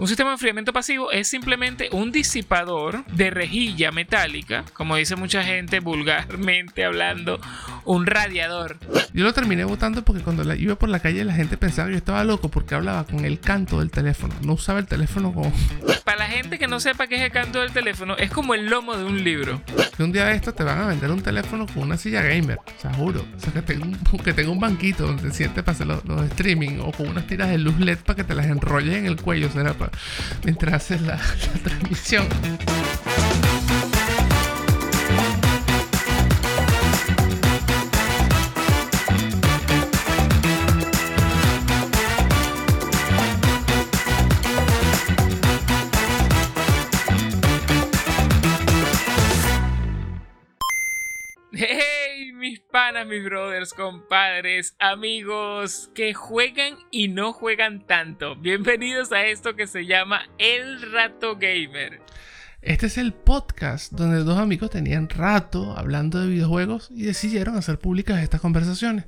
Un sistema de enfriamiento pasivo es simplemente un disipador de rejilla metálica, como dice mucha gente vulgarmente hablando, un radiador. Yo lo terminé votando porque cuando iba por la calle la gente pensaba que yo estaba loco porque hablaba con el canto del teléfono. No usaba el teléfono como... Para la gente que no sepa qué es el canto del teléfono, es como el lomo de un libro. Que un día de esto te van a vender un teléfono con una silla gamer, seguro. O sea, que tenga un, que tenga un banquito donde te sientes para hacer los, streaming o con unas tiras de luz LED para que te las enrolles en el cuello, será para mientras haces la, la transmisión. Mis brothers, compadres, amigos que juegan y no juegan tanto. Bienvenidos a esto que se llama El Rato Gamer. Este es el podcast donde dos amigos tenían rato hablando de videojuegos y decidieron hacer públicas estas conversaciones.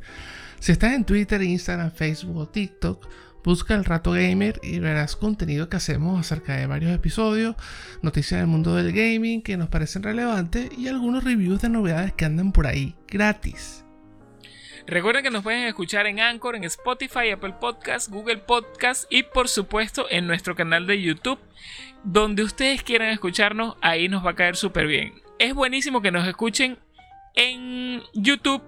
Si estás en Twitter, Instagram, Facebook o TikTok, Busca el Rato Gamer y verás contenido que hacemos acerca de varios episodios, noticias del mundo del gaming que nos parecen relevantes y algunos reviews de novedades que andan por ahí gratis. Recuerden que nos pueden escuchar en Anchor, en Spotify, Apple Podcasts, Google Podcasts y por supuesto en nuestro canal de YouTube. Donde ustedes quieran escucharnos, ahí nos va a caer súper bien. Es buenísimo que nos escuchen en YouTube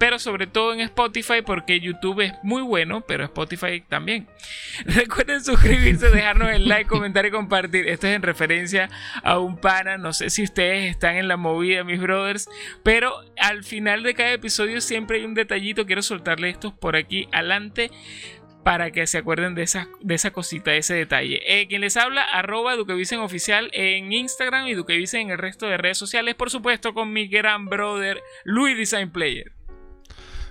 pero sobre todo en Spotify porque YouTube es muy bueno, pero Spotify también. Recuerden suscribirse, dejarnos el like, comentar y compartir. Esto es en referencia a un pana, no sé si ustedes están en la movida, mis brothers, pero al final de cada episodio siempre hay un detallito, quiero soltarle estos por aquí adelante para que se acuerden de esa, de esa cosita, de ese detalle. Eh, quien les habla, arroba Duquevisen Oficial en Instagram y Duquevisen en el resto de redes sociales, por supuesto con mi gran brother Louis Design Player.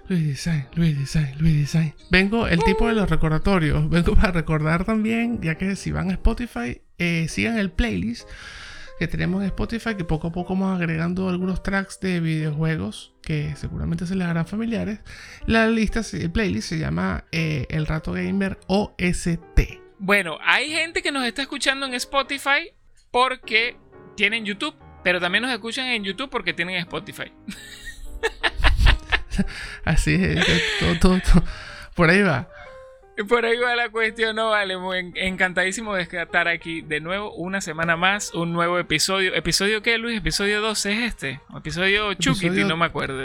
Luis Design, Luis Design, Luis Design. Vengo, el tipo de los recordatorios. Vengo para recordar también, ya que si van a Spotify, eh, sigan el playlist que tenemos en Spotify, que poco a poco vamos agregando algunos tracks de videojuegos que seguramente se les harán familiares. La lista, el playlist se llama eh, El Rato Gamer OST. Bueno, hay gente que nos está escuchando en Spotify porque tienen YouTube, pero también nos escuchan en YouTube porque tienen Spotify. Así es, todo, todo, por ahí va. Por ahí va la cuestión, no vale, muy encantadísimo de estar aquí de nuevo, una semana más, un nuevo episodio. ¿Episodio qué, Luis? ¿Episodio 12 es este? ¿Episodio Chukiti? No me acuerdo.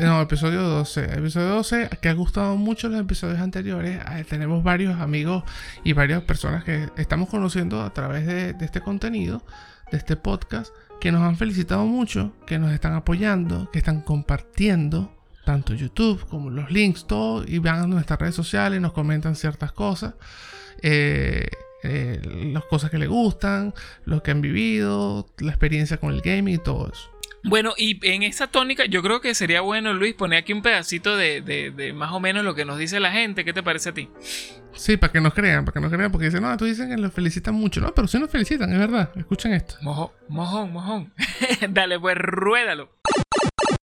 no, episodio 12. Episodio 12, que ha gustado mucho los episodios anteriores. tenemos varios amigos y varias personas que estamos conociendo a través de este contenido, de este podcast, que nos han felicitado mucho, que nos están apoyando, que están compartiendo tanto YouTube como los links, todo, y van a nuestras redes sociales, nos comentan ciertas cosas, eh, eh, las cosas que les gustan, lo que han vivido, la experiencia con el gaming y todo eso. Bueno, y en esa tónica yo creo que sería bueno, Luis, poner aquí un pedacito de, de, más o menos lo que nos dice la gente. ¿Qué te parece a ti? Sí, para que nos crean, para que nos crean, porque dicen, no, tú dicen que los felicitan mucho. No, pero sí nos felicitan, es verdad. Escuchen esto. Mojón, mojón, mojón. Dale, pues ruédalo.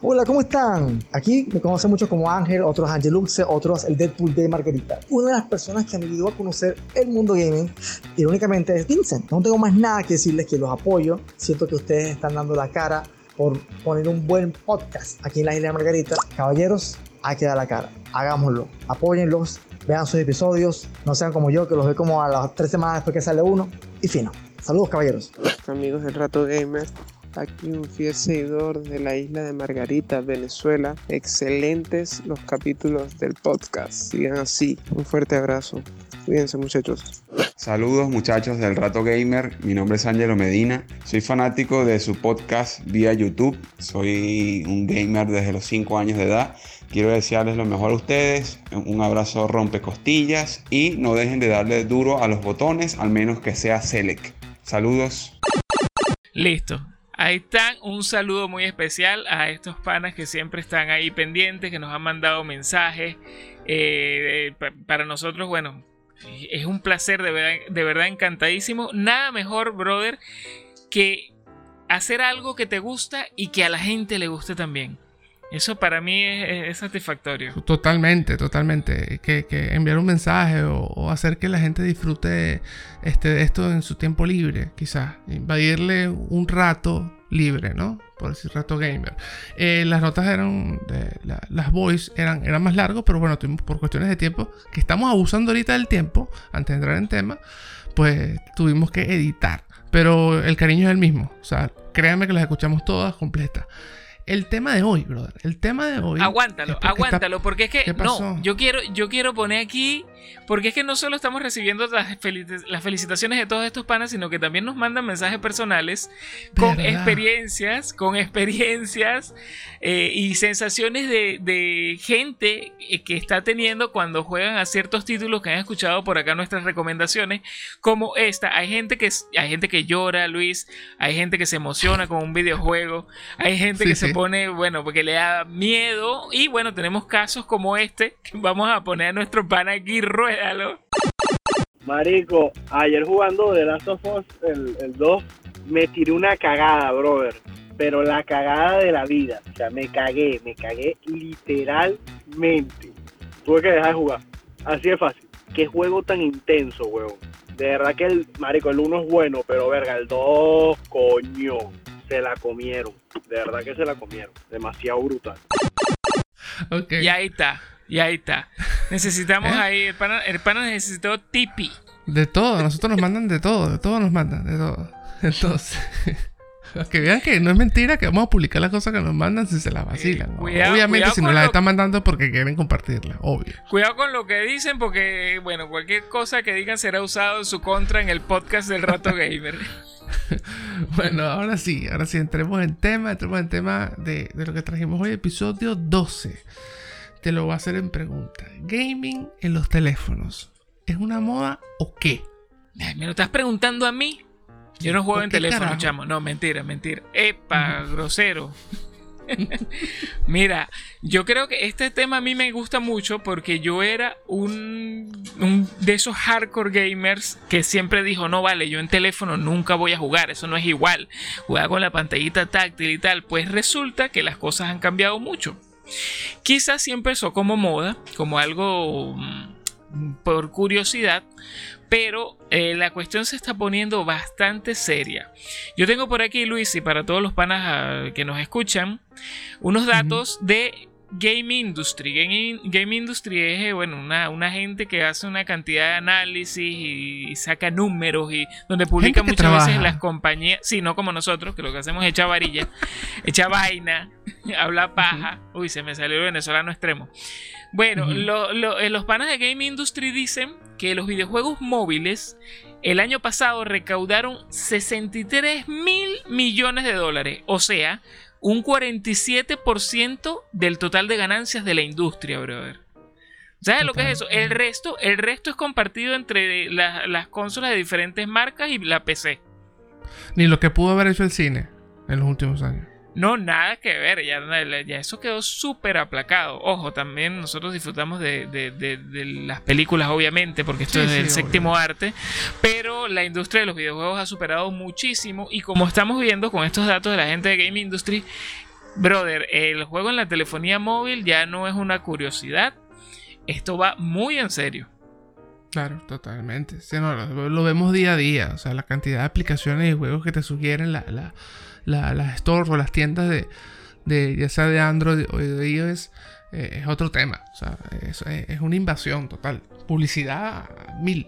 Hola, ¿cómo están? Aquí me conocen mucho como Ángel, otros Angeluxe, otros el Deadpool de Margarita. Una de las personas que me ayudó a conocer el mundo gaming, irónicamente, es Vincent. No tengo más nada que decirles que los apoyo. Siento que ustedes están dando la cara por poner un buen podcast aquí en la isla de Margarita. Caballeros, hay que dar la cara. Hagámoslo. Apóyenlos, vean sus episodios. No sean como yo, que los ve como a las tres semanas después que sale uno. Y fino. Saludos, caballeros. Amigos del Rato Gamer Aquí un fiel seguidor de la isla de Margarita, Venezuela. Excelentes los capítulos del podcast. Sigan así. Un fuerte abrazo. Cuídense muchachos. Saludos muchachos del Rato Gamer, mi nombre es Angelo Medina, soy fanático de su podcast vía YouTube, soy un gamer desde los 5 años de edad, quiero desearles lo mejor a ustedes, un abrazo rompe costillas y no dejen de darle duro a los botones, al menos que sea Select. Saludos. Listo, Ahí están, un saludo muy especial a estos panas que siempre están ahí pendientes, que nos han mandado mensajes. Eh, para nosotros, bueno, es un placer, de verdad, de verdad encantadísimo. Nada mejor, brother, que hacer algo que te gusta y que a la gente le guste también. Eso para mí es, satisfactorio. Totalmente, totalmente. Que, enviar un mensaje o, hacer que la gente disfrute este, esto en su tiempo libre, quizás. Invadirle un rato libre, ¿no? Por decir rato gamer. Eh, las notas eran, las voice eran, eran más largos, pero bueno, por cuestiones de tiempo, que estamos abusando ahorita del tiempo, antes de entrar en tema, pues tuvimos que editar. Pero el cariño es el mismo. O sea, créanme que las escuchamos todas completas el tema de hoy, brother. El tema de hoy. Aguántalo, aguántalo, porque es que no, yo quiero, yo quiero poner aquí, porque es que no solo estamos recibiendo las, felicitaciones de todos estos panas, sino que también nos mandan mensajes personales con experiencias, con experiencias eh, y sensaciones de, gente que está teniendo cuando juegan a ciertos títulos que han escuchado por acá nuestras recomendaciones, como esta. Hay gente que hay gente que llora, Luis, hay gente que se emociona con un videojuego, hay gente que se pone, bueno, porque le da miedo. Y bueno, tenemos casos como este vamos a poner a nuestro pan aquí, ruédalo. Marico, ayer jugando The Last of Us, el, el 2, me tiré una cagada, brother. Pero la cagada de la vida. O sea, me cagué, me cagué literalmente. Tuve que dejar de jugar. Así de fácil. Qué juego tan intenso, weón. De verdad que el, marico, el 1 es bueno, pero verga, el 2, coño se la comieron. De verdad que se la comieron. Demasiado brutal. Y ahí está. Y ahí está. Necesitamos ¿Eh? ahí. El pana, el pana necesitó tipi. De todo. Nosotros nos mandan de todo. De todo nos mandan. De todo. Entonces. que vean que no es mentira que vamos a publicar las cosas que nos mandan si se las vacilan. Obviamente, si nos las están mandando porque quieren compartirlas, obvio. Cuidado con lo que dicen, porque, bueno, cualquier cosa que digan será usado en su contra en el podcast del Rato Gamer. bueno, ahora sí, ahora sí, entremos en tema, entremos en tema de, lo que trajimos hoy, episodio 12. Te lo voy a hacer en pregunta. ¿Gaming en los teléfonos es una moda o qué? ¿Me lo estás preguntando a mí? Yo no juego en teléfono, chamo. No, mentira, mentira. Epa, grosero. Mira, yo creo que este tema a mí me gusta mucho porque yo era un, de esos hardcore gamers que siempre dijo, no vale, yo en teléfono nunca voy a jugar, eso no es igual, jugar con la pantallita táctil y tal, pues resulta que las cosas han cambiado mucho. Quizás sí empezó como moda, como algo mm, por curiosidad, pero eh, la cuestión se está poniendo bastante seria. Yo tengo por aquí, Luis, y para todos los panas ah, que nos escuchan, unos datos de Game Industry. Game, Industry es eh, bueno, una, gente que hace una cantidad de análisis y, saca números y donde publica muchas veces las compañías, sí, no como nosotros, que lo que hacemos es echar varilla, echa vaina, habla paja. Uy, se me salió el venezolano extremo. Bueno, eh, los panas de Game Industry dicen que los videojuegos móviles el año pasado recaudaron 63 mil millones de dólares, o sea, un 47% del total de ganancias de la industria, brother. ¿Sabes lo que es eso? El resto, el resto es compartido entre las consolas de diferentes marcas y la PC. Ni lo que pudo haber hecho el cine en los últimos años. No, nada que ver, ya, ya eso quedó súper aplacado. Ojo, también nosotros disfrutamos de, las películas, obviamente, porque esto es el séptimo arte, pero la industria de los videojuegos ha superado muchísimo y como estamos viendo con estos datos de la gente de Game Industry, brother, el juego en la telefonía móvil ya no es una curiosidad, esto va muy en serio. Claro, totalmente. lo, vemos día a día. O sea, la cantidad de aplicaciones y juegos que te sugieren la, las stores o las tiendas de, de, ya sea de Android o de iOS, eh, es otro tema. O sea, es, es, una invasión total. Publicidad mil.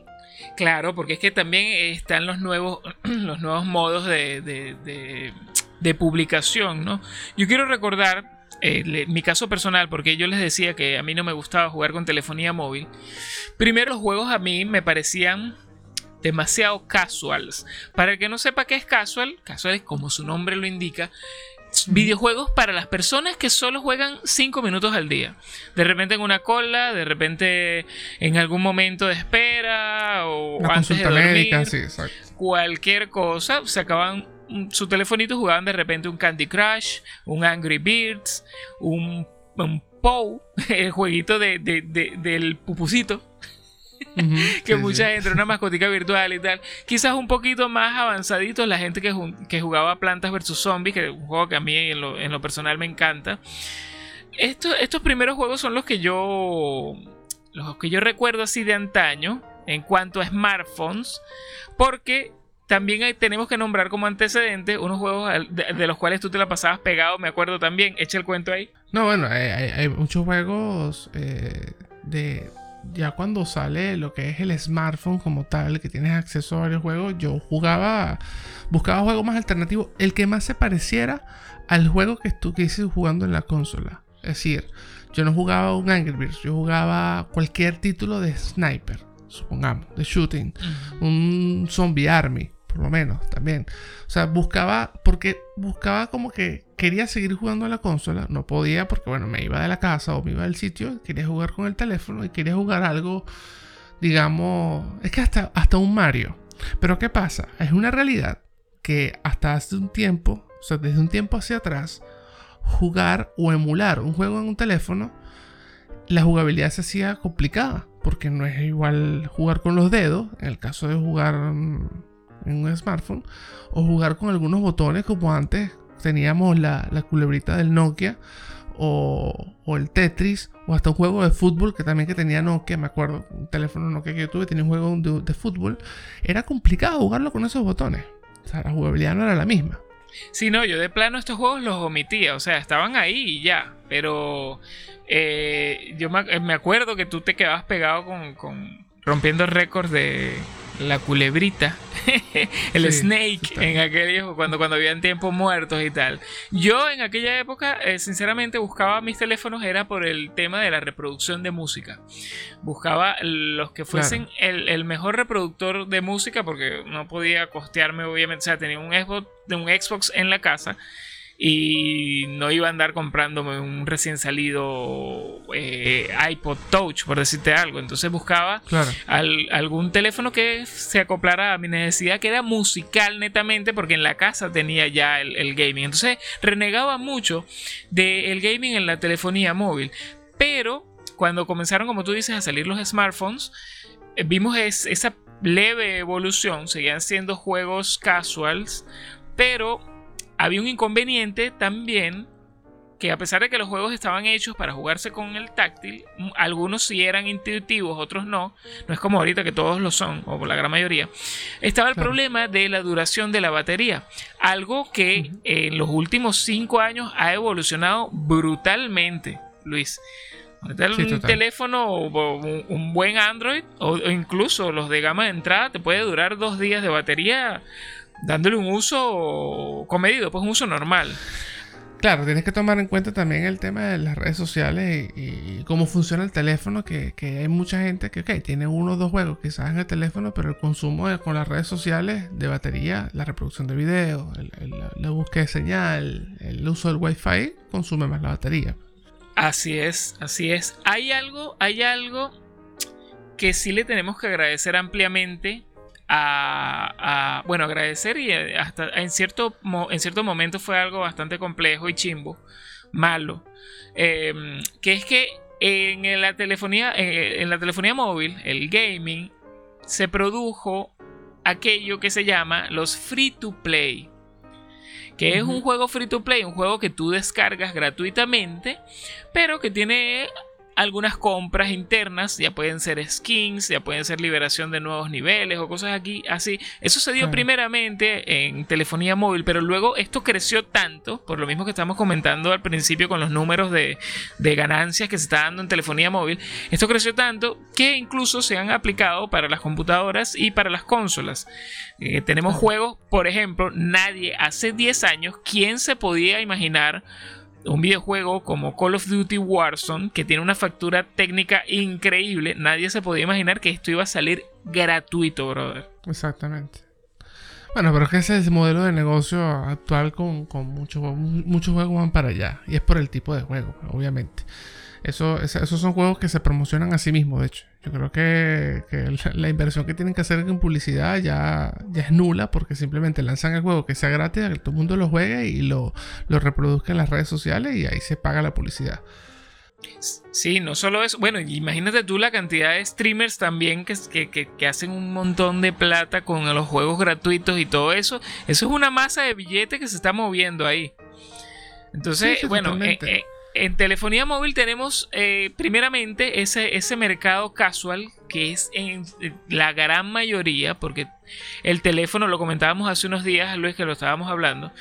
Claro, porque es que también están los nuevos, los nuevos modos de, de, de, publicación, ¿no? Yo quiero recordar eh, mi caso personal, porque yo les decía que a mí no me gustaba jugar con telefonía móvil. Primero, los juegos a mí me parecían demasiado casuals. Para el que no sepa qué es casual, casual es como su nombre lo indica, videojuegos para las personas que solo juegan 5 minutos al día. De repente en una cola, de repente en algún momento de espera o antes de dormir, cualquier cosa, se acaban su telefonito jugaban de repente un Candy Crush, un Angry Birds, un, un Pow, el jueguito de, del pupusito que mucha gente, una mascotica virtual y tal. Quizás un poquito más avanzadito la gente que, que jugaba Plantas vs Zombies, que es un juego que a mí en lo, personal me encanta. estos, estos primeros juegos son los que yo. Los que yo recuerdo así de antaño. En cuanto a smartphones. Porque también hay, tenemos que nombrar como antecedentes unos juegos de, los cuales tú te la pasabas pegado, me acuerdo también. Echa el cuento ahí. No, bueno, hay, muchos juegos eh, de. Ya cuando sale lo que es el smartphone como tal, que tienes acceso a varios juegos, yo jugaba, buscaba juegos más alternativos, el que más se pareciera al juego que que jugando en la consola. Es decir, yo no jugaba un Angry Birds, yo jugaba cualquier título de sniper, supongamos, de shooting, un zombie army, por lo menos también. O sea, buscaba, porque buscaba como que quería seguir jugando a la consola, no podía porque, bueno, me iba de la casa o me iba del sitio, quería jugar con el teléfono y quería jugar algo, digamos, es que hasta, hasta un Mario. Pero ¿qué pasa? Es una realidad que hasta hace un tiempo, o sea, desde un tiempo hacia atrás, jugar o emular un juego en un teléfono, la jugabilidad se hacía complicada, porque no es igual jugar con los dedos, en el caso de jugar en un smartphone, o jugar con algunos botones como antes teníamos la, culebrita del Nokia, o, el Tetris, o hasta un juego de fútbol que también que tenía Nokia, me acuerdo, un teléfono Nokia que yo tuve, tenía un juego de, fútbol, era complicado jugarlo con esos botones, o sea, la jugabilidad no era la misma. Sí, no, yo de plano estos juegos los omitía, o sea, estaban ahí y ya, pero eh, yo me, acuerdo que tú te quedabas pegado con, con rompiendo récords de, la culebrita, el snake en aquellos cuando cuando habían tiempos muertos y tal. Yo en aquella época, eh, sinceramente, buscaba mis teléfonos era por el tema de la reproducción de música. Buscaba los que fuesen el, mejor reproductor de música porque no podía costearme, obviamente, o sea, tenía un Xbox, un Xbox en la casa y no iba a andar comprándome un recién salido eh, iPod Touch, por decirte algo. Entonces buscaba algún teléfono que se acoplara a mi necesidad, que era musical netamente, porque en la casa tenía ya el, gaming. Entonces renegaba mucho del gaming en la telefonía móvil. Pero cuando comenzaron, como tú dices, a salir los smartphones, eh, vimos esa leve evolución. Seguían siendo juegos casuals, pero había un inconveniente también que a pesar de que los juegos estaban hechos para jugarse con el táctil, algunos sí eran intuitivos, otros no, no es como ahorita que todos lo son, o la gran mayoría, estaba el problema de la duración de la batería, algo que en los últimos cinco años ha evolucionado brutalmente, Luis. un teléfono o un, buen Android o, incluso los de gama de entrada te puede durar dos días de batería dándole un uso comedido, pues un uso normal. Claro, tienes que tomar en cuenta también el tema de las redes sociales y, cómo funciona el teléfono, que, hay mucha gente que, ok, tiene uno o dos juegos quizás en el teléfono, pero el consumo con las redes sociales de batería, la reproducción de video, la búsqueda de señal, el uso del wifi, consume más la batería. Así es, así es. Hay algo, hay algo que sí le tenemos que agradecer ampliamente a, bueno, agradecer y eh, hasta en cierto, en cierto momento fue algo bastante complejo y chimbo, malo, em, que es que en la telefonía, eh, en la telefonía móvil, el gaming, se produjo aquello que se llama los free to play. Que es un juego free to play, un juego que tú descargas gratuitamente, pero que tiene algunas compras internas, ya pueden ser skins, ya pueden ser liberación de nuevos niveles o cosas aquí así. Eso se dio primeramente en telefonía móvil, pero luego esto creció tanto, por lo mismo que estamos comentando al principio con los números de, ganancias que se está dando en telefonía móvil, esto creció tanto que incluso se han aplicado para las computadoras y para las consolas. Eh, tenemos juegos, por ejemplo, nadie hace 10 años, ¿quién se podía imaginar? Un videojuego como Call of Duty Warzone, que tiene una factura técnica increíble, nadie se podía imaginar que esto iba a salir gratuito, brother. Exactamente. Bueno, pero es que ese es el modelo de negocio actual con, con muchos, muchos juegos van para allá. Y es por el tipo de juego, obviamente. Eso, esos son juegos que se promocionan a sí mismos, de hecho. Yo creo que, la, inversión que tienen que hacer en publicidad ya, ya es nula porque simplemente lanzan el juego que sea gratis, que todo el mundo lo juegue y lo, lo reproduzca en las redes sociales y ahí se paga la publicidad. Sí, no solo eso. Bueno, imagínate tú la cantidad de streamers también que, que, que, hacen un montón de plata con los juegos gratuitos y todo eso. Eso es una masa de billetes que se está moviendo ahí. Entonces, bueno, eh, en telefonía móvil tenemos eh, primeramente ese, ese mercado casual que es en la gran mayoría, porque el teléfono, lo comentábamos hace unos días, Luis, que lo estábamos hablando,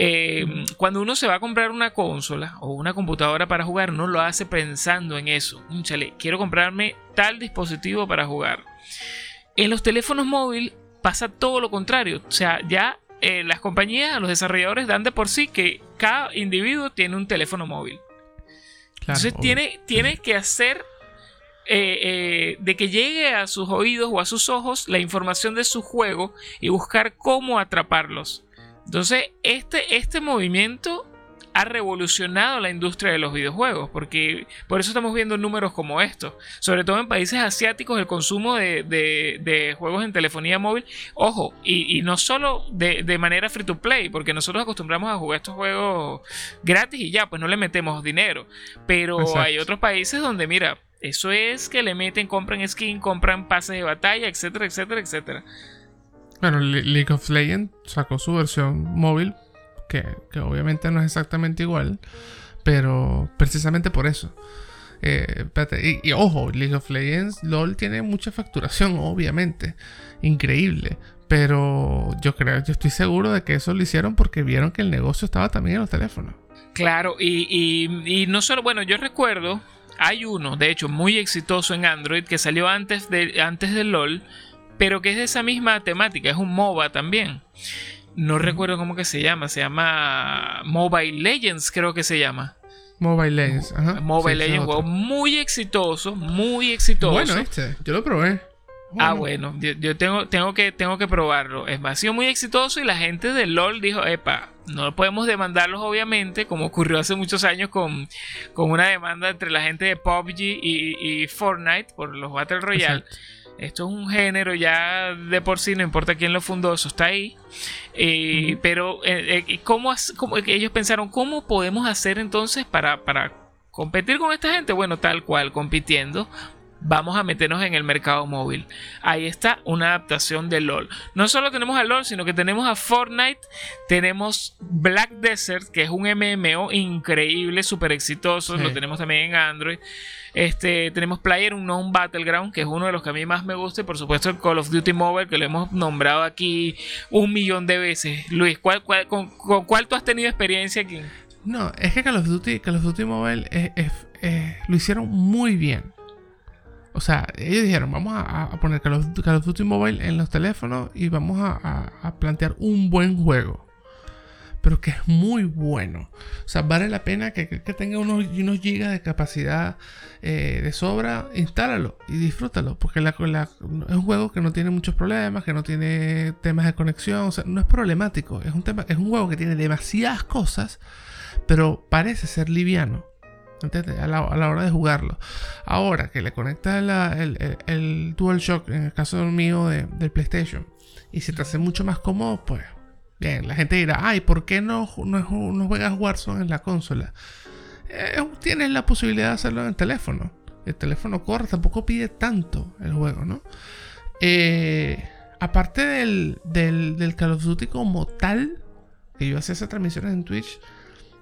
eh, cuando uno se va a comprar una consola o una computadora para jugar, no lo hace pensando en eso. Chale, quiero comprarme tal dispositivo para jugar. En los teléfonos móviles pasa todo lo contrario. O sea, ya eh, las compañías, los desarrolladores dan de por sí que cada individuo tiene un teléfono móvil. Entonces tiene, tiene que hacer eh, de que llegue a sus oídos o a sus ojos la información de su juego y buscar cómo atraparlos. Entonces, este, este movimiento ha revolucionado la industria de los videojuegos, porque por eso estamos viendo números como estos. Sobre todo en países asiáticos, el consumo de, juegos en telefonía móvil, ojo, y, no solo de, manera free to play, porque nosotros acostumbramos a jugar estos juegos gratis y ya, pues no le metemos dinero. Pero hay otros países donde, mira, eso es que le meten, compran skin, compran pases de batalla, etcétera, etcétera, etcétera. Bueno, League of Legends sacó su versión móvil, que, obviamente no es exactamente igual, pero precisamente por eso. Eh, y, ojo, League of Legends LOL tiene mucha facturación, obviamente, increíble. Pero yo creo, yo estoy seguro de que eso lo hicieron porque vieron que el negocio estaba también en los teléfonos. Claro, y, no solo, bueno, yo recuerdo, hay uno, de hecho, muy exitoso en Android que salió antes de, antes de LOL pero que es de esa misma temática, es un MOBA también. No recuerdo cómo que se llama, se llama Mobile Legends, creo que se llama. Mobile Legends, ajá. Mobile Legends, muy exitoso, muy exitoso. Bueno, este, yo lo probé. Ah, bueno, yo, tengo, tengo, que, tengo que probarlo. Es, ha sido muy exitoso y la gente de LOL dijo, epa, no podemos demandarlos obviamente, como ocurrió hace muchos años con, con una demanda entre la gente de PUBG y, Fortnite por los Battle Royale. Esto es un género ya de por sí, no importa quién lo fundó, eso está ahí. Eh, pero, eh, eh, ¿cómo, ellos pensaron, ¿cómo podemos hacer entonces para, para competir con esta gente? Bueno, tal cual, compitiendo, vamos a meternos en el mercado móvil. Ahí está una adaptación de LOL. No solo tenemos a LOL, sino que tenemos a Fortnite, tenemos Black Desert, que es un MMO increíble, súper exitoso, lo tenemos también en Android. Este, tenemos Player, un non Battleground, que es uno de los que a mí más me gusta. Y por supuesto, el Call of Duty Mobile, que lo hemos nombrado aquí un millón de veces. Luis, ¿cuál, con, cuál tú has tenido experiencia aquí? No, es que Call of Duty, Call of Duty Mobile lo hicieron muy bien. O sea, ellos dijeron, vamos a, poner Call of, Duty Mobile en los teléfonos y vamos a plantear un buen juego pero que es muy bueno. O sea, vale la pena que, tenga unos, unos gigas de capacidad eh, de sobra, instálalo y disfrútalo, porque es un juego que no tiene muchos problemas, que no tiene temas de conexión, o sea, no es problemático, es un, tema, es un juego que tiene demasiadas cosas, pero parece ser liviano. A la, a la, hora de jugarlo. Ahora que le conectas el, el, el, DualShock, en el caso mío de, del PlayStation, y se te hace mucho más cómodo, pues Bien, la gente dirá, ay, ¿por qué no, no, juegas Warzone en la consola? Eh, tienes la posibilidad de hacerlo en el teléfono. El teléfono corre, tampoco pide tanto el juego, ¿no? Eh, aparte del, del, Call of Duty como tal, que yo hacía esas transmisiones en Twitch,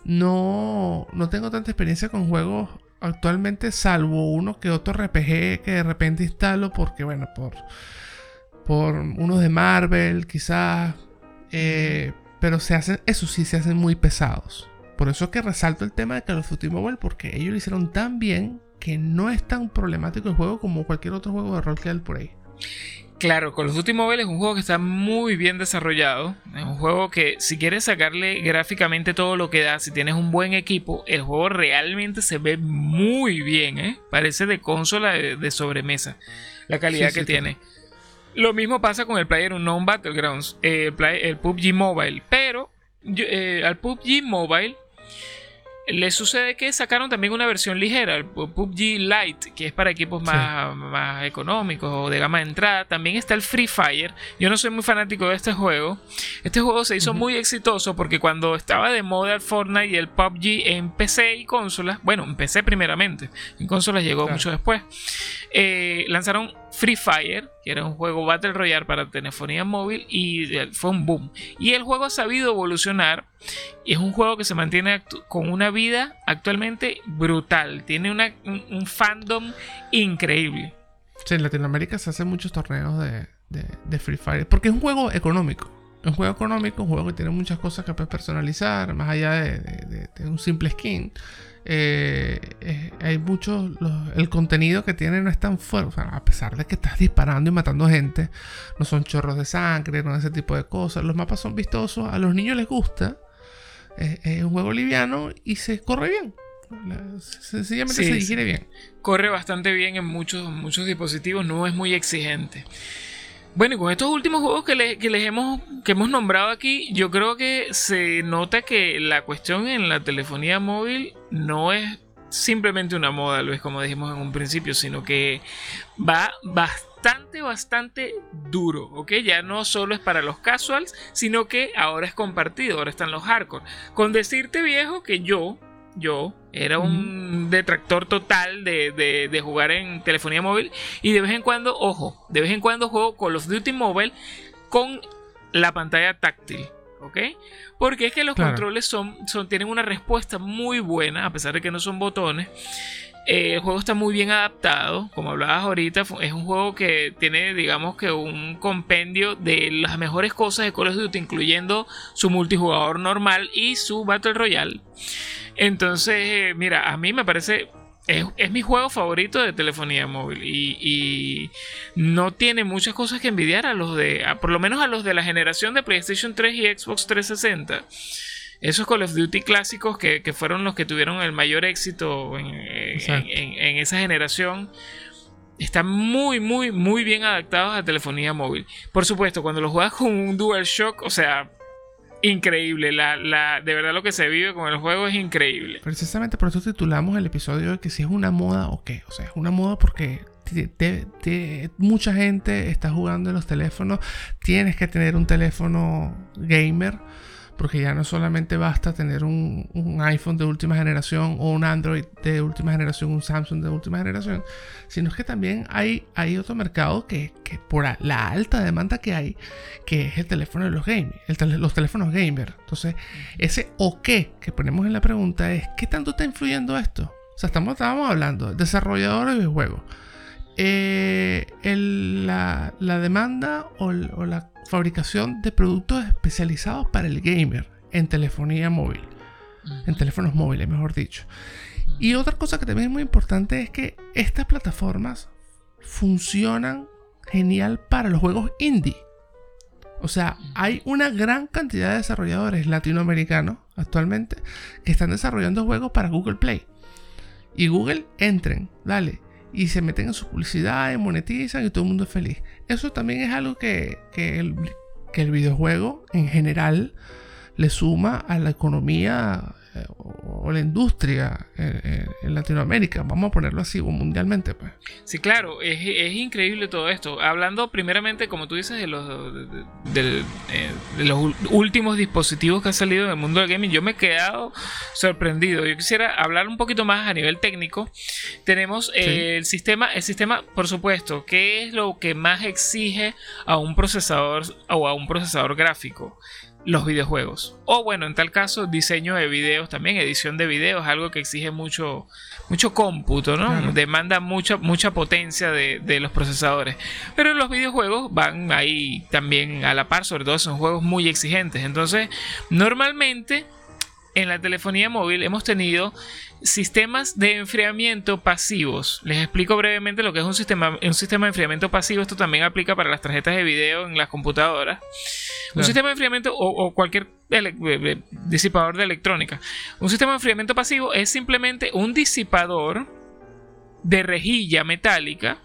no, no tengo tanta experiencia con juegos actualmente, salvo uno que otro RPG que de repente instalo porque, bueno, por, por unos de Marvel, quizás eh, pero se hacen, eso sí, se hacen muy pesados. Por eso es que resalto el tema de Call of Duty Mobile, porque ellos lo hicieron tan bien que no es tan problemático el juego como cualquier otro juego de rol que hay por ahí. Claro, Call of Duty Mobile es un juego que está muy bien desarrollado. Es un juego que si quieres sacarle gráficamente todo lo que da, si tienes un buen equipo, el juego realmente se ve muy bien, ¿eh? Parece de consola de, sobremesa la calidad que tiene. Lo mismo pasa con el Player Unknown Battlegrounds, eh, el, PUBG Mobile. Pero eh, al PUBG Mobile le sucede que sacaron también una versión ligera, el PUBG Lite, que es para equipos más, más económicos o de gama de entrada. También está el Free Fire. Yo no soy muy fanático de este juego. Este juego se hizo muy exitoso porque cuando estaba de moda el Fortnite y el PUBG en PC y consolas, bueno, en PC primeramente, en consolas llegó mucho después, eh, lanzaron Free Fire, que era un juego Battle Royale para telefonía móvil y fue un boom. Y el juego ha sabido evolucionar y es un juego que se mantiene con una vida actualmente brutal. Tiene un, fandom increíble. Sí, en Latinoamérica se hacen muchos torneos de, Free Fire porque es un juego económico. Un juego económico, un juego que tiene muchas cosas que puedes personalizar, más allá de un simple skin. Eh, eh, hay mucho. el contenido que tiene no es tan fuerte. a pesar de que estás disparando y matando gente, no son chorros de sangre, no ese tipo de cosas. Los mapas son vistosos, a los niños les gusta. es un juego liviano y se corre bien. sencillamente se digiere bien. Corre bastante bien en muchos, muchos dispositivos, no es muy exigente. Bueno, y con estos últimos juegos que, les hemos, que hemos nombrado aquí, yo creo que se nota que la cuestión en la telefonía móvil no es simplemente una moda, Luis, como dijimos en un principio, sino que va bastante, bastante duro, ¿ok? Ya no solo es para los casuals, sino que ahora es compartido, ahora están los hardcore. Con decirte viejo que yo, yo era un detractor total de, jugar en telefonía móvil. Y de vez en cuando, ojo, de vez en cuando juego Call of Duty Mobile con la pantalla táctil. ¿Ok? Porque es que los controles son, son, tienen una respuesta muy buena, a pesar de que no son botones. Eh, el juego está muy bien adaptado, como hablabas ahorita, es un juego que tiene, digamos que un compendio de las mejores cosas de Call of Duty, incluyendo su multijugador normal y su Battle Royale. Entonces, mira, a mí me parece es, mi juego favorito de telefonía móvil y, no tiene muchas cosas que envidiar a los de, por lo menos a los de la generación de PlayStation 3 y Xbox 360. Esos Call of Duty clásicos que, fueron los que tuvieron el mayor éxito en, en, esa generación están muy, muy, muy bien adaptados a telefonía móvil. Por supuesto, cuando los juegas con un DualShock, o sea, increíble. La, la, de verdad lo que se vive con el juego es increíble. Precisamente por eso titulamos el episodio de que si es una moda o qué. O sea, es una moda porque mucha gente está jugando en los teléfonos. Tienes que tener un teléfono gamer porque ya no solamente basta tener un, iPhone de última generación o un Android de última generación, un Samsung de última generación, sino que también hay, hay otro mercado que, por la alta demanda que hay, que es el teléfono de los gamers, los teléfonos gamer. Entonces, ese o qué que ponemos en la pregunta es, ¿qué tanto está influyendo esto? O sea, estamos, estábamos hablando de desarrolladores de juegos. Eh, la, demanda o, o la fabricación de productos especializados para el gamer en telefonía móvil. En teléfonos móviles, mejor dicho. Y otra cosa que también es muy importante es que estas plataformas funcionan genial para los juegos indie. O sea, hay una gran cantidad de desarrolladores latinoamericanos actualmente que están desarrollando juegos para Google Play. Y Google, entren, dale, y se meten en su publicidad y monetizan y todo el mundo es feliz. Eso también es algo que, que, el, que el videojuego en general le suma a la economía eh, o la industria en, Latinoamérica, vamos a ponerlo así, o mundialmente. Pues. Sí, claro, es, increíble todo esto. Hablando primeramente, como tú dices, de los, de, eh, los últimos dispositivos que han salido en el mundo del gaming, yo me he quedado sorprendido. Yo quisiera hablar un poquito más a nivel técnico. Tenemos eh, el sistema, el sistema, por supuesto, ¿qué es lo que más exige a un procesador o a un procesador gráfico? Los videojuegos. O bueno, en tal caso, diseño de videos también, edición de videos, algo que exige mucho, mucho cómputo, ¿no? Demanda mucha, mucha potencia de, de, los procesadores. Pero los videojuegos van ahí también a la par, sobre todo son juegos muy exigentes. Entonces, normalmente en la telefonía móvil hemos tenido sistemas de enfriamiento pasivos. Les explico brevemente lo que es un sistema, un sistema de enfriamiento pasivo. Esto también aplica para las tarjetas de video en las computadoras. Un sistema de enfriamiento o, cualquier eh, eh, disipador de electrónica. Un sistema de enfriamiento pasivo es simplemente un disipador de rejilla metálica,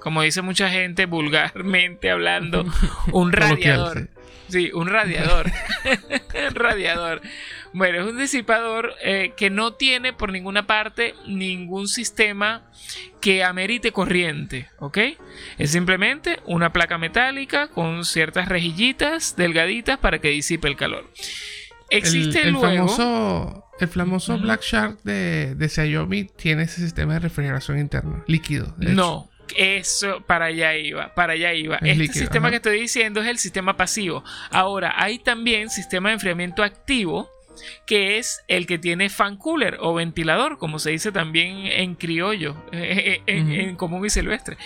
como dice mucha gente vulgarmente hablando, un radiador. Sí, un radiador. radiador. Bueno, es un disipador eh, que no tiene por ninguna parte ningún sistema que amerite corriente, ¿ok? Es simplemente una placa metálica con ciertas rejillitas delgaditas para que disipe el calor. Existe el, luego... Famoso, el famoso Black Shark de, de Xiaomi tiene ese sistema de refrigeración interna, líquido. no, Eso, para allá iba, para allá iba. Es este líquido, sistema ajá. que estoy diciendo es el sistema pasivo. Ahora, hay también sistema de enfriamiento activo, que es el que tiene fan cooler o ventilador, como se dice también en criollo, en, Ujú. en común y silvestre.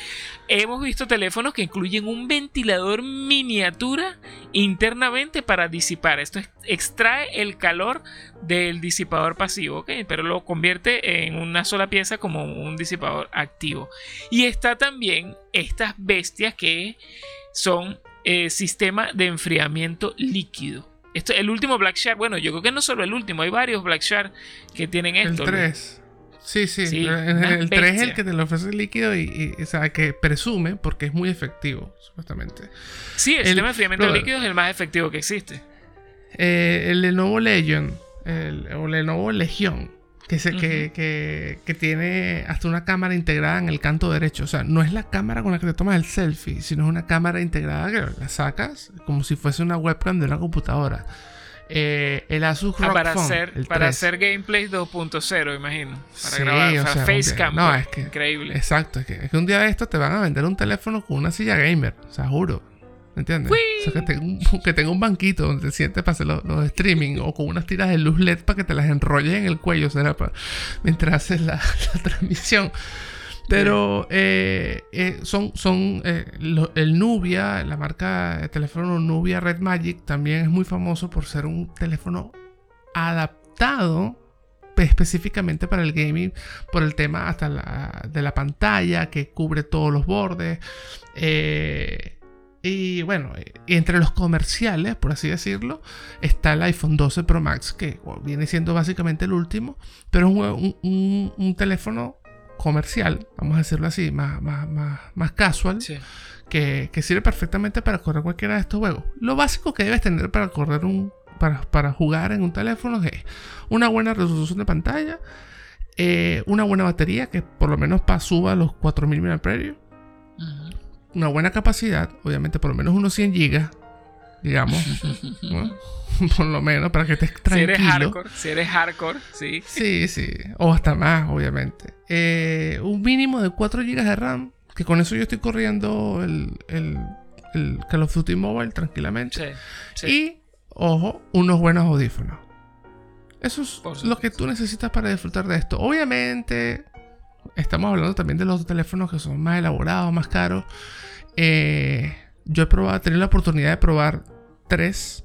Hemos visto teléfonos que incluyen un ventilador miniatura internamente para disipar. Esto es- extrae el calor del disipador pasivo, pero lo convierte en una sola pieza como un disipador activo. Y está también estas bestias que son eh, sistema de enfriamiento líquido. Esto, el último Black Shark, bueno, yo creo que no solo el último, hay varios Black Shark que tienen El esto. Luis. 3. Sí, sí. Sí, el una el 3 es el que te lo ofrece líquido y, y- o sea, que presume porque es muy efectivo, supuestamente. Sí, el, El- sistema de enfriamiento brother. líquido es el más efectivo que existe. Eh, el Lenovo Legion, el, o Lenovo Legion, que, se, que, que, que tiene hasta una cámara integrada en el canto derecho. O sea, no es la cámara con la que te tomas el selfie, sino es una cámara integrada que la sacas como si fuese una webcam de una computadora. Eh, el Asus Ah, ROG para Phone, hacer, el para 3. hacer gameplay 2.0, imagino. Para Sí, grabar, o o sea, facecam. no, es que- Increíble. Exacto, es que, es que un día de estos te van a vender un teléfono con una silla gamer, o sea, juro. ¿Me entiendes? O sea, que tenga, un, que tenga un banquito donde te sientes para hacer los, los streaming o con unas tiras de luz LED para que te las enrolles en el cuello, será pa- mientras haces la, la transmisión. Pero eh, eh, son, son eh, lo- el Nubia, la marca de teléfono Nubia Red Magic, también es muy famoso por ser un teléfono adaptado específicamente para el gaming por el tema hasta la, de la pantalla que cubre todos los bordes. Eh, y bueno, eh, entre los comerciales, por así decirlo, está el iPhone 12 Pro Max, que viene siendo básicamente el último, pero es un, un- teléfono comercial, vamos a decirlo así, más, más, más, más casual, Sí. que, que sirve perfectamente para correr cualquiera de estos juegos. Lo básico que debes tener para correr un. para, para jugar en un teléfono es una buena resolución de pantalla, eh, una buena batería que por lo menos pa- suba los 4000 mAh. Una buena capacidad, obviamente por lo menos unos 100 GB, digamos, ¿no? por lo menos para que estés Si tranquilo. eres hardcore, si eres hardcore, sí. Sí, sí. O hasta más, obviamente. Eh, un mínimo de 4 GB de RAM. Que con eso yo estoy corriendo el, el, el Call of Duty Mobile tranquilamente. Sí, sí. Y, ojo, unos buenos audífonos. Eso es lo que tú necesitas para disfrutar de esto. Obviamente, estamos hablando también de los teléfonos que son más elaborados, más caros. Eh, yo he probado, he tenido la oportunidad de probar tres.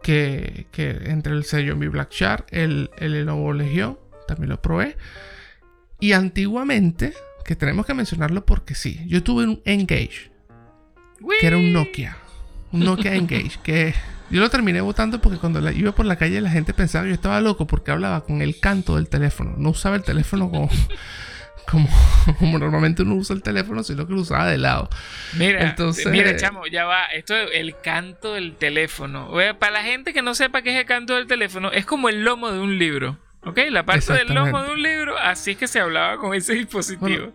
Que, que entre el Xiaomi Black Shark, el, el Lenovo Legion, también lo probé. Y antiguamente, que tenemos que mencionarlo porque sí, yo tuve un Engage que era un Nokia. Un Nokia Engage. Que yo lo terminé votando porque cuando la- iba por la calle la gente pensaba que yo estaba loco porque hablaba con el canto del teléfono. No usaba el teléfono como, como, como normalmente uno usa el teléfono, sino que lo usaba de lado. Mira, Entonces- mira, chamo, ya va. Esto es el canto del teléfono. Para la gente que no sepa qué es el canto del teléfono, es como el lomo de un libro. ¿Ok? La parte del lomo de un libro, así es que se hablaba con ese dispositivo.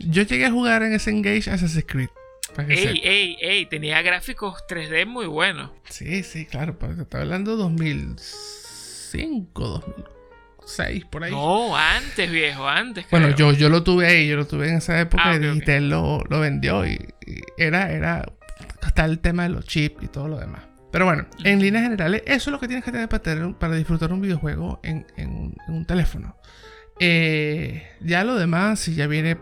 Yo llegué a jugar en ese Engage Assassin's Creed. Para que ey, ey, ey, tenía gráficos 3D muy buenos. Sí, sí, claro. Te estaba hablando 2005, 2006, por ahí. No, antes, viejo, antes. Bueno, creo. yo, yo lo tuve ahí, yo lo tuve en esa época Ah, y ok, ok. Digital lo, lo vendió y, y era, era hasta el tema de los chips y todo lo demás. Pero bueno, en líneas generales, eso es lo que tienes que tener para, tener- para disfrutar un videojuego en, en un teléfono. Eh, ya lo demás, si ya viene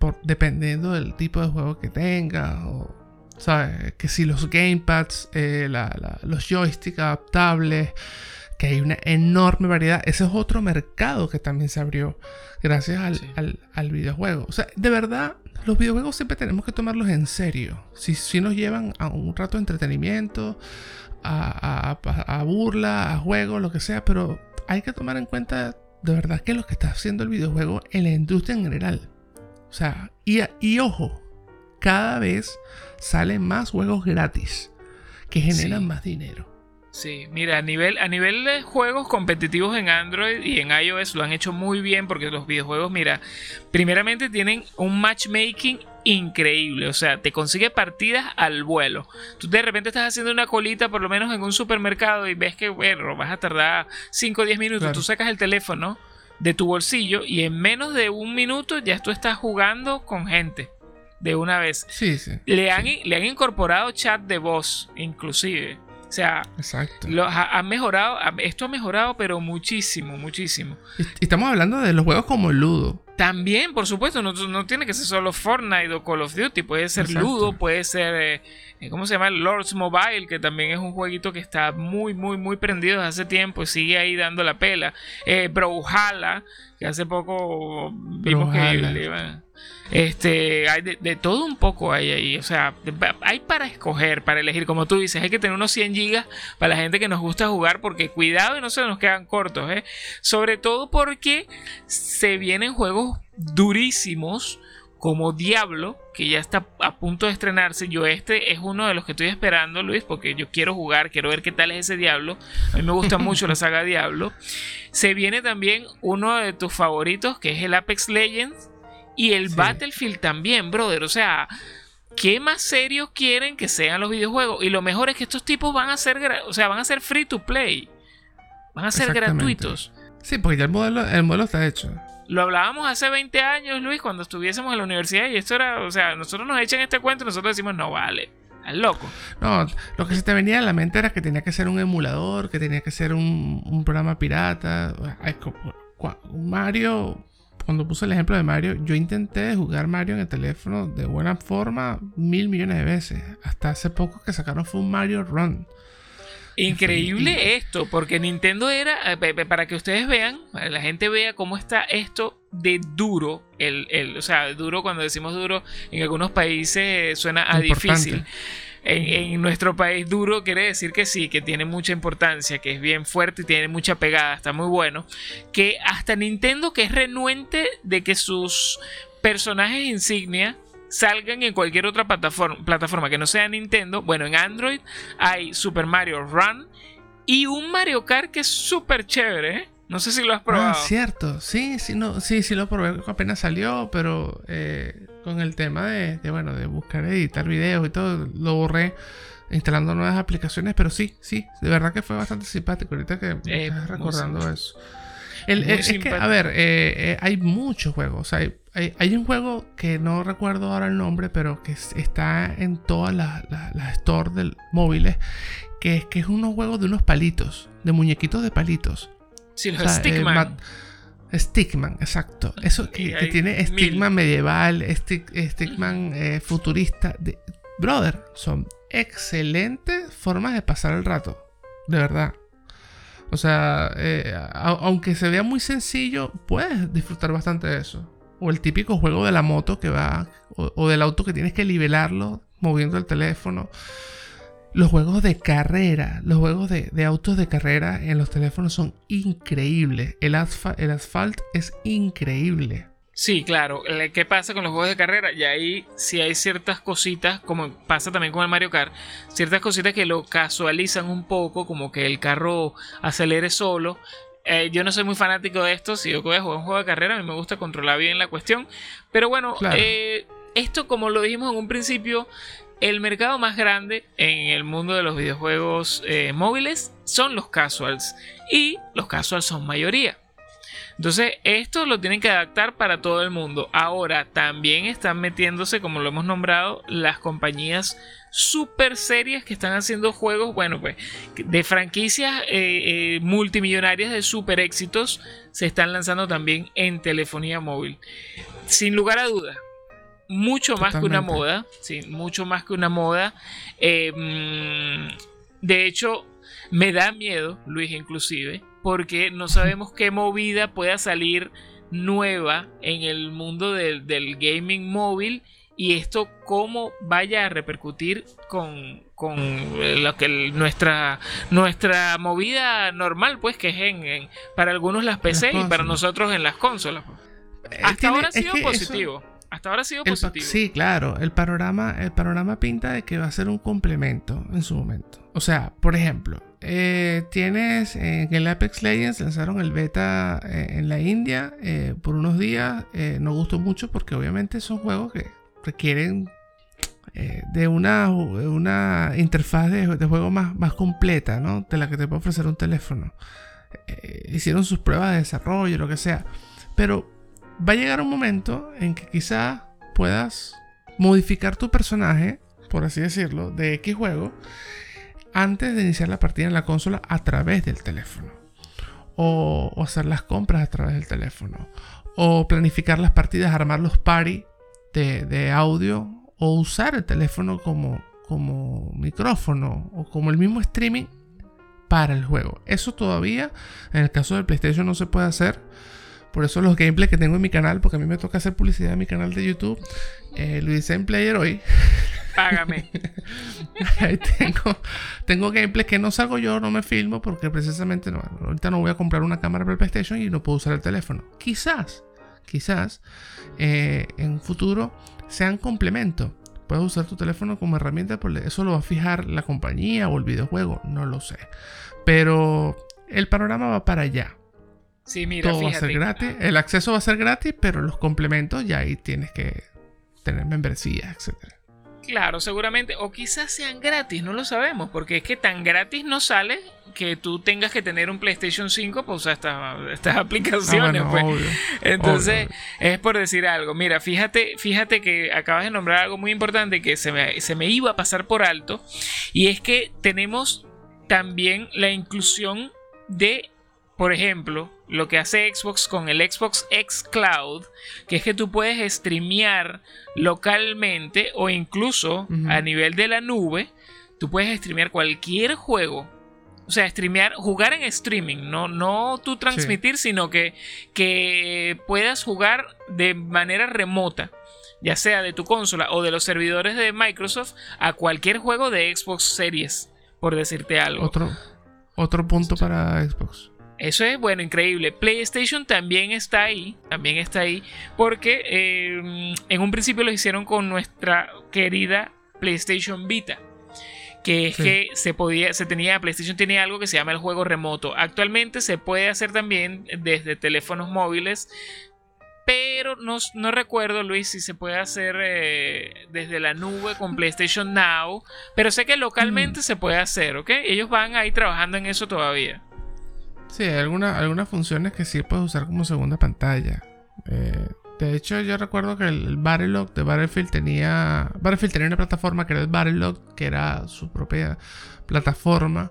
por, dependiendo del tipo de juego que tengas, o, ¿sabes? Que si los gamepads, eh, la- la- los joysticks adaptables, que hay una enorme variedad. Ese es otro mercado que también se abrió gracias al, Sí. al- al videojuego. O sea, de verdad, los videojuegos siempre tenemos que tomarlos en serio. Si, si nos llevan a un rato de entretenimiento, a, a- a burla, a juego, lo que sea, pero hay que tomar en cuenta de verdad que lo que está haciendo el videojuego en la industria en general. O sea, y, y ojo, cada vez salen más juegos gratis que generan Sí. más dinero. Sí, mira, a nivel, a nivel de juegos competitivos en Android y en iOS lo han hecho muy bien porque los videojuegos, mira, primeramente tienen un matchmaking increíble, o sea, te consigue partidas al vuelo. Tú de repente estás haciendo una colita por lo menos en un supermercado y ves que, bueno, vas a tardar 5 o 10 minutos, Claro. tú sacas el teléfono de tu bolsillo y en menos de un minuto ya tú estás jugando con gente. de una vez. Sí, sí. Le han, le han incorporado chat de voz, inclusive. O sea, Exacto. lo, ha, ha mejorado, esto ha mejorado, pero muchísimo, muchísimo. Estamos hablando de los juegos como el Ludo. También, por supuesto, no, no tiene que ser solo Fortnite o Call of Duty, puede ser Exacto. Ludo, puede ser, eh, ¿cómo se llama? Lords Mobile, que también es un jueguito que está muy, muy, muy prendido desde hace tiempo y sigue ahí dando la pela. Eh, Brawlhalla, que hace poco vimos que Brawlhalla. iban- Este, hay de, de todo un poco hay ahí, o sea, hay para escoger, para elegir, como tú dices, hay que tener unos 100 gigas para la gente que nos gusta jugar, porque cuidado y no se nos quedan cortos, ¿eh? Sobre todo porque se vienen juegos durísimos como Diablo, que ya está a punto de estrenarse. Yo este es uno de los que estoy esperando, Luis, porque yo quiero jugar, quiero ver qué tal es ese Diablo. A mí me gusta mucho la saga Diablo. Se viene también uno de tus favoritos, que es el Apex Legends, y el Sí. Battlefield también, brother. O sea, ¿qué más serios quieren que sean los videojuegos? Y lo mejor es que estos tipos van a ser, o sea, van a ser free to play. Van a ser gratuitos. Sí, porque ya el modelo, el modelo está hecho. Lo hablábamos hace 20 años, Luis, cuando estuviésemos en la universidad y esto era, o sea, nosotros nos echan este cuento y nosotros decimos, no vale, al loco. No, lo que se te venía a la mente era que tenía que ser un emulador, que tenía que ser un, un programa pirata. Mario, cuando puse el ejemplo de Mario, yo intenté jugar Mario en el teléfono de buena forma mil millones de veces. Hasta hace poco que sacaron fue un Mario Run. Increíble esto, porque Nintendo era, eh, para que ustedes vean, para que la gente vea cómo está esto de duro, el, el- o sea, duro cuando decimos duro, en algunos países eh, suena a Importante. difícil. En, en nuestro país duro quiere decir que sí, que tiene mucha importancia, que es bien fuerte y tiene mucha pegada, está muy bueno. Que hasta Nintendo, que es renuente de que sus personajes insignia salgan en cualquier otra plataforma, plataforma que no sea Nintendo. Bueno, en Android hay Super Mario Run y un Mario Kart que es súper chévere. ¿eh? No sé si lo has probado. Ah, cierto. Sí, sí, no, sí, sí lo probé apenas salió, pero eh, con el tema de, de, bueno, de buscar editar videos y todo, lo borré instalando nuevas aplicaciones, pero sí, sí, de verdad que fue bastante simpático ahorita que me Eh, estás recordando eso. El- es que, a ver, eh, eh, hay muchos juegos. hay, hay- hay un juego que no recuerdo ahora el nombre, pero que es- está en todas las las- las stores del móviles, que es que es unos juegos de unos palitos, de muñequitos de palitos. Sí, los O sea, eh, Stickman. Mat- Stickman, exacto. Eso Y que, tiene mil. Stickman medieval, Stick- Stickman eh, futurista. de- brother, son excelentes formas de pasar el rato. De verdad. O sea, eh, a- aunque se vea muy sencillo, puedes disfrutar bastante de eso. O el típico juego de la moto que va, o, del auto que tienes que nivelarlo moviendo el teléfono. Los juegos de carrera, los juegos de, autos de carrera en los teléfonos son increíbles. El, asfa- el asfalt es increíble. Sí, claro. Eh, ¿Qué pasa con los juegos de carrera? Y ahí sí hay ciertas cositas, como pasa también con el Mario Kart, ciertas cositas que lo casualizan un poco, como que el carro acelere solo. Eh, yo no soy muy fanático de esto. Si yo voy a jugar un juego de carrera, a mí me gusta controlar bien la cuestión. Pero bueno, Claro. eh, esto, como lo dijimos en un principio, el mercado más grande en el mundo de los videojuegos eh, móviles son los casuals. Y los casuals son mayoría. Entonces, esto lo tienen que adaptar para todo el mundo. Ahora, también están metiéndose, como lo hemos nombrado, las compañías super serias que están haciendo juegos, bueno, pues, de franquicias eh, eh, multimillonarias de super éxitos, se están lanzando también en telefonía móvil. Sin lugar a dudas, mucho más que una moda, sí, mucho más que una moda. Eh, mm, de hecho, me da miedo, Luis, inclusive, porque no sabemos qué movida pueda salir nueva en el mundo del, del gaming móvil y esto cómo vaya a repercutir con, con lo que el- nuestra nuestra movida normal pues que es en, en- para algunos las PC y para nosotros en las consolas. Eh, hasta tiene- ahora ha sido eso- positivo hasta ahora ha sido positivo sí, claro. El panorama, el panorama pinta de que va a ser un complemento en su momento. O sea, por ejemplo, eh, tienes en el Apex Legends lanzaron el beta eh, en la India eh, por unos días. eh, no gustó mucho porque obviamente son juegos que requieren eh, de una, interfaz de, juego más, más completa, ¿no? De la que te puede ofrecer un teléfono. Eh, hicieron sus pruebas de desarrollo, lo que sea. Pero va a llegar un momento en que quizás puedas modificar tu personaje, por así decirlo, de X juego, antes de iniciar la partida en la consola a través del teléfono. O, hacer las compras a través del teléfono. O planificar las partidas, armar los party de, audio. O usar el teléfono como, como micrófono o como el mismo streaming para el juego. Eso todavía, en el caso del PlayStation, no se puede hacer. Por eso los gameplays que tengo en mi canal, porque a mí me toca hacer publicidad en mi canal de YouTube, eh, lo hice en Player hoy. Págame. tengo, tengo gameplays que no salgo yo, no me filmo, porque precisamente no, ahorita no voy a comprar una cámara para el PlayStation y no puedo usar el teléfono. Quizás, quizás eh, en un futuro sean complemento. Puedes usar tu teléfono como herramienta, porque eso lo va a fijar la compañía o el videojuego, no lo sé. Pero el panorama va para allá. Sí, mira, Todo va a ser gratis, el acceso va a ser gratis, pero los complementos ya ahí tienes que tener membresías, etcétera. Claro, seguramente, o quizás sean gratis, no lo sabemos, porque es que tan gratis no sale que tú tengas que tener un PlayStation 5 para usar estas, aplicaciones. Ah, pues. Entonces, es por decir algo. Mira, fíjate, fíjate que acabas de nombrar algo muy importante que se me, se me iba a pasar por alto, y es que tenemos también la inclusión de, por ejemplo, lo que hace Xbox con el Xbox X Cloud, que es que tú puedes streamear localmente o incluso a nivel de la nube, tú puedes streamear cualquier juego. O sea, streamear, jugar en streaming, no, no tú transmitir, sino que, que puedas jugar de manera remota, ya sea de tu consola o de los servidores de Microsoft, a cualquier juego de Xbox Series, por decirte algo. Otro, otro punto para Xbox. Eso es bueno, increíble. PlayStation también está ahí, también está ahí, porque eh, en un principio lo hicieron con nuestra querida PlayStation Vita. Que es que se podía, se tenía, PlayStation tenía algo que se llama el juego remoto. Actualmente se puede hacer también desde teléfonos móviles pero no, no, recuerdo, Luis, si se puede hacer eh, desde la nube con PlayStation Now. Pero sé que localmente mm. se puede hacer, ¿ok? Ellos van ahí trabajando en eso todavía. Sí, hay algunas funciones que sí puedes usar como segunda pantalla. Eh, de hecho, yo recuerdo que el Battlelog de Battlefield tenía. Battlefield tenía una plataforma que era el Battlelog, que era su propia plataforma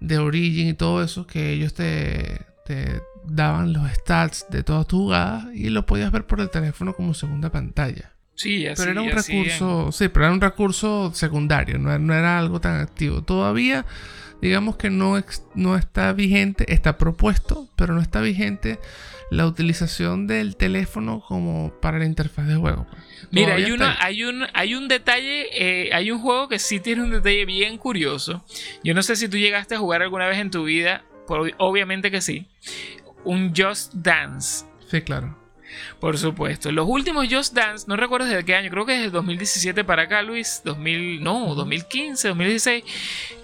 de Origin y todo eso, que ellos te, te daban los stats de todas tus jugadas y lo podías ver por el teléfono como segunda pantalla. Sí, así, pero era un recurso, sí, pero era un recurso secundario, no, no era algo tan activo. Todavía digamos que no, no está vigente, está propuesto, pero no está vigente la utilización del teléfono como para la interfaz de juego. Pues. Mira, hay, una, hay, un, hay un detalle, eh, hay un juego que sí tiene un detalle bien curioso. Yo no sé si tú llegaste a jugar alguna vez en tu vida, obviamente que sí. Un Just Dance. Sí, claro. Por supuesto. Los últimos Just Dance, no recuerdo desde qué año, creo que es el 2017 para acá, Luis. 2000, no, 2015, 2016.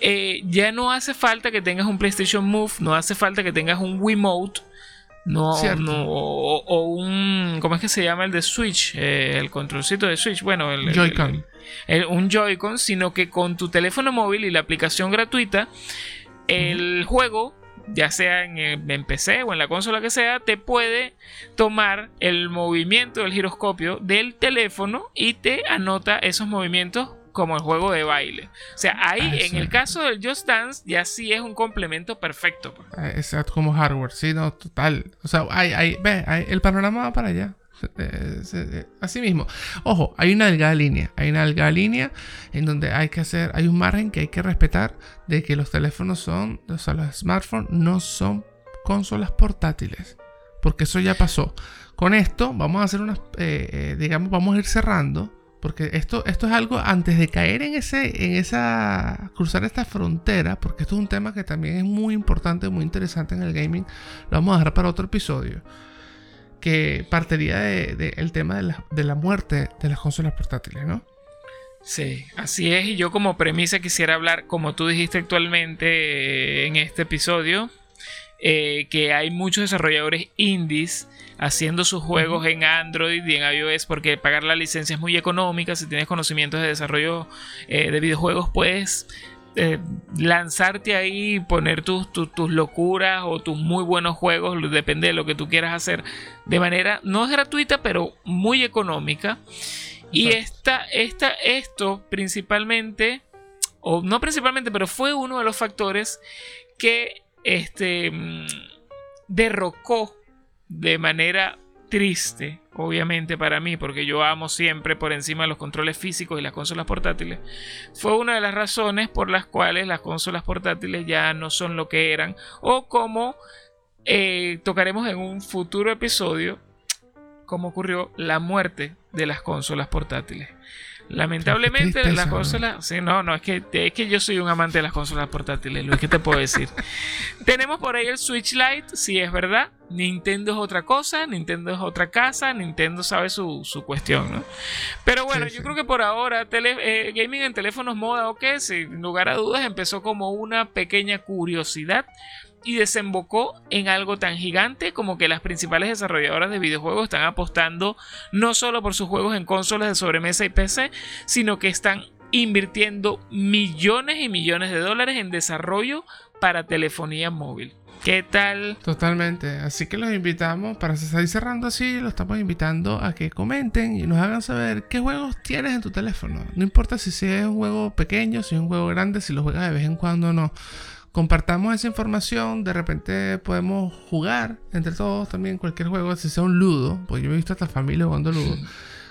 Eh, ya no hace falta que tengas un PlayStation Move, no hace falta que tengas un Wiimote. No, no o, un. ¿Cómo es que se llama el de Switch? Eh, el controlcito de Switch. Bueno, el. Joy-Con. un Joy-Con, sino que con tu teléfono móvil y la aplicación gratuita, el juego ya sea en, PC o en la consola que sea, te puede tomar el movimiento del giroscopio del teléfono y te anota esos movimientos como el juego de baile. O sea, ahí ah, en el caso del Just Dance ya sí es un complemento perfecto. Pues. Ah, exacto, como hardware, sí, no, total. O sea, hay, ve, el panorama va para allá. Así mismo. Ojo, hay una delgada línea. Hay una delgada línea en donde hay que hacer, hay un margen que hay que respetar de que los teléfonos son, o sea, los smartphones no son consolas portátiles. Porque eso ya pasó. Con esto vamos a hacer unas, eh, eh, digamos, vamos a ir cerrando. Porque esto, esto es algo antes de caer en ese, en esa, cruzar esta frontera, porque esto es un tema que también es muy importante, muy interesante en el gaming. Lo vamos a dejar para otro episodio que partiría del de, tema de la, de la, muerte de las consolas portátiles, ¿no? Sí, así es. Y yo como premisa quisiera hablar, como tú dijiste actualmente eh, en este episodio, eh, que hay muchos desarrolladores indies haciendo sus juegos en Android y en iOS porque pagar la licencia es muy económica. Si tienes conocimientos de desarrollo eh, de videojuegos, puedes eh, lanzarte ahí, poner tus, tus, locuras o tus muy buenos juegos, depende de lo que tú quieras hacer, de manera no es gratuita, pero muy económica. Y esta, esta, esto principalmente, o no principalmente, pero fue uno de los factores que este, mm, derrocó de manera triste, obviamente para mí, porque yo amo siempre por encima de los controles físicos y las consolas portátiles, fue una de las razones por las cuales las consolas portátiles ya no son lo que eran, o como eh, tocaremos en un futuro episodio, como ocurrió la muerte de las consolas portátiles. Lamentablemente las consolas, sí, no, no, es que, es que yo soy un amante de las consolas portátiles, Luis, ¿qué te puedo decir? Tenemos por ahí el Switch Lite, sí es verdad. Nintendo es otra cosa, Nintendo es otra casa, Nintendo sabe su, cuestión, ¿no? Pero bueno, yo creo que por ahora eh, gaming en teléfonos moda, ok, sin lugar a dudas empezó como una pequeña curiosidad y desembocó en algo tan gigante como que las principales desarrolladoras de videojuegos están apostando no solo por sus juegos en consolas de sobremesa y PC, sino que están invirtiendo millones y millones de dólares en desarrollo para telefonía móvil. ¿Qué tal? Totalmente. Así que los invitamos, para seguir cerrando así, los estamos invitando a que comenten y nos hagan saber qué juegos tienes en tu teléfono. No importa si es un juego pequeño, si es un juego grande, si lo juegas de vez en cuando o no compartamos esa información, de repente podemos jugar entre todos también cualquier juego, si sea un ludo, porque yo he visto a esta familia jugando ludo.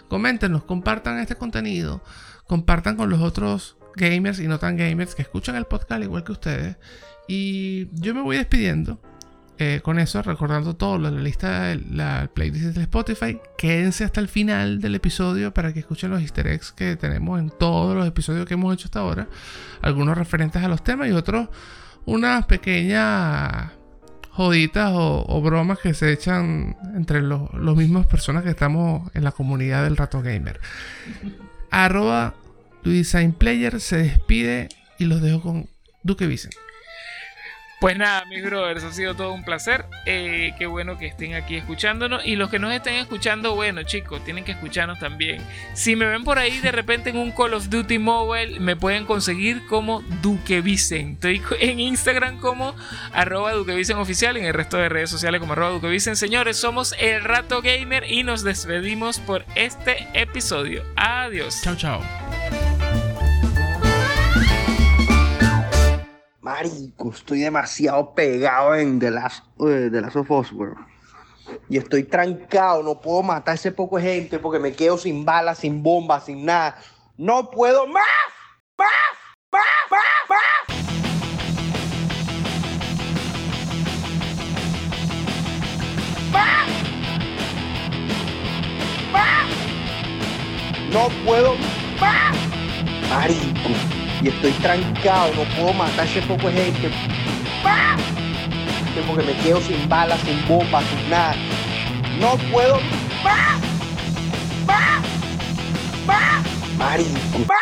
Coméntenos, compartan este contenido, compartan con los otros gamers y no tan gamers que escuchan el podcast igual que ustedes. Y yo me voy despidiendo. Eh, con eso, recordando todo lo de la lista de la playlist de Spotify, quédense hasta el final del episodio para que escuchen los easter eggs que tenemos en todos los episodios que hemos hecho hasta ahora. Algunos referentes a los temas y otros unas pequeñas joditas o, bromas que se echan entre los, los mismas personas que estamos en la comunidad del Rato Gamer. Arroba Player se despide y los dejo con Duque Vicen. Pues nada, mis brothers, ha sido todo un placer. Eh, qué bueno que estén aquí escuchándonos. Y los que nos estén escuchando, bueno, chicos, tienen que escucharnos también. Si me ven por ahí de repente en un Call of Duty Mobile, me pueden conseguir como Duque Vicen. Estoy en Instagram como arroba Duque Vicen oficial, en el resto de redes sociales como arroba Duque Vicen. Señores, somos el Rato Gamer y nos despedimos por este episodio. Adiós. Chao, chao. Marico, estoy demasiado pegado en The Last, uh, The Last of Us, bro. Y estoy trancado, no puedo matar a ese poco de gente porque me quedo sin balas, sin bombas, sin nada. ¡No puedo más! ¡Más! ¡Más! ¡Más! ¡Más! ¡Más! No puedo más. Marico y estoy trancado, no puedo matar ese poco de gente. Porque me quedo sin balas, sin bombas, sin nada. No puedo. ¡Ah! ¡Ah! ¡Ah! Marico.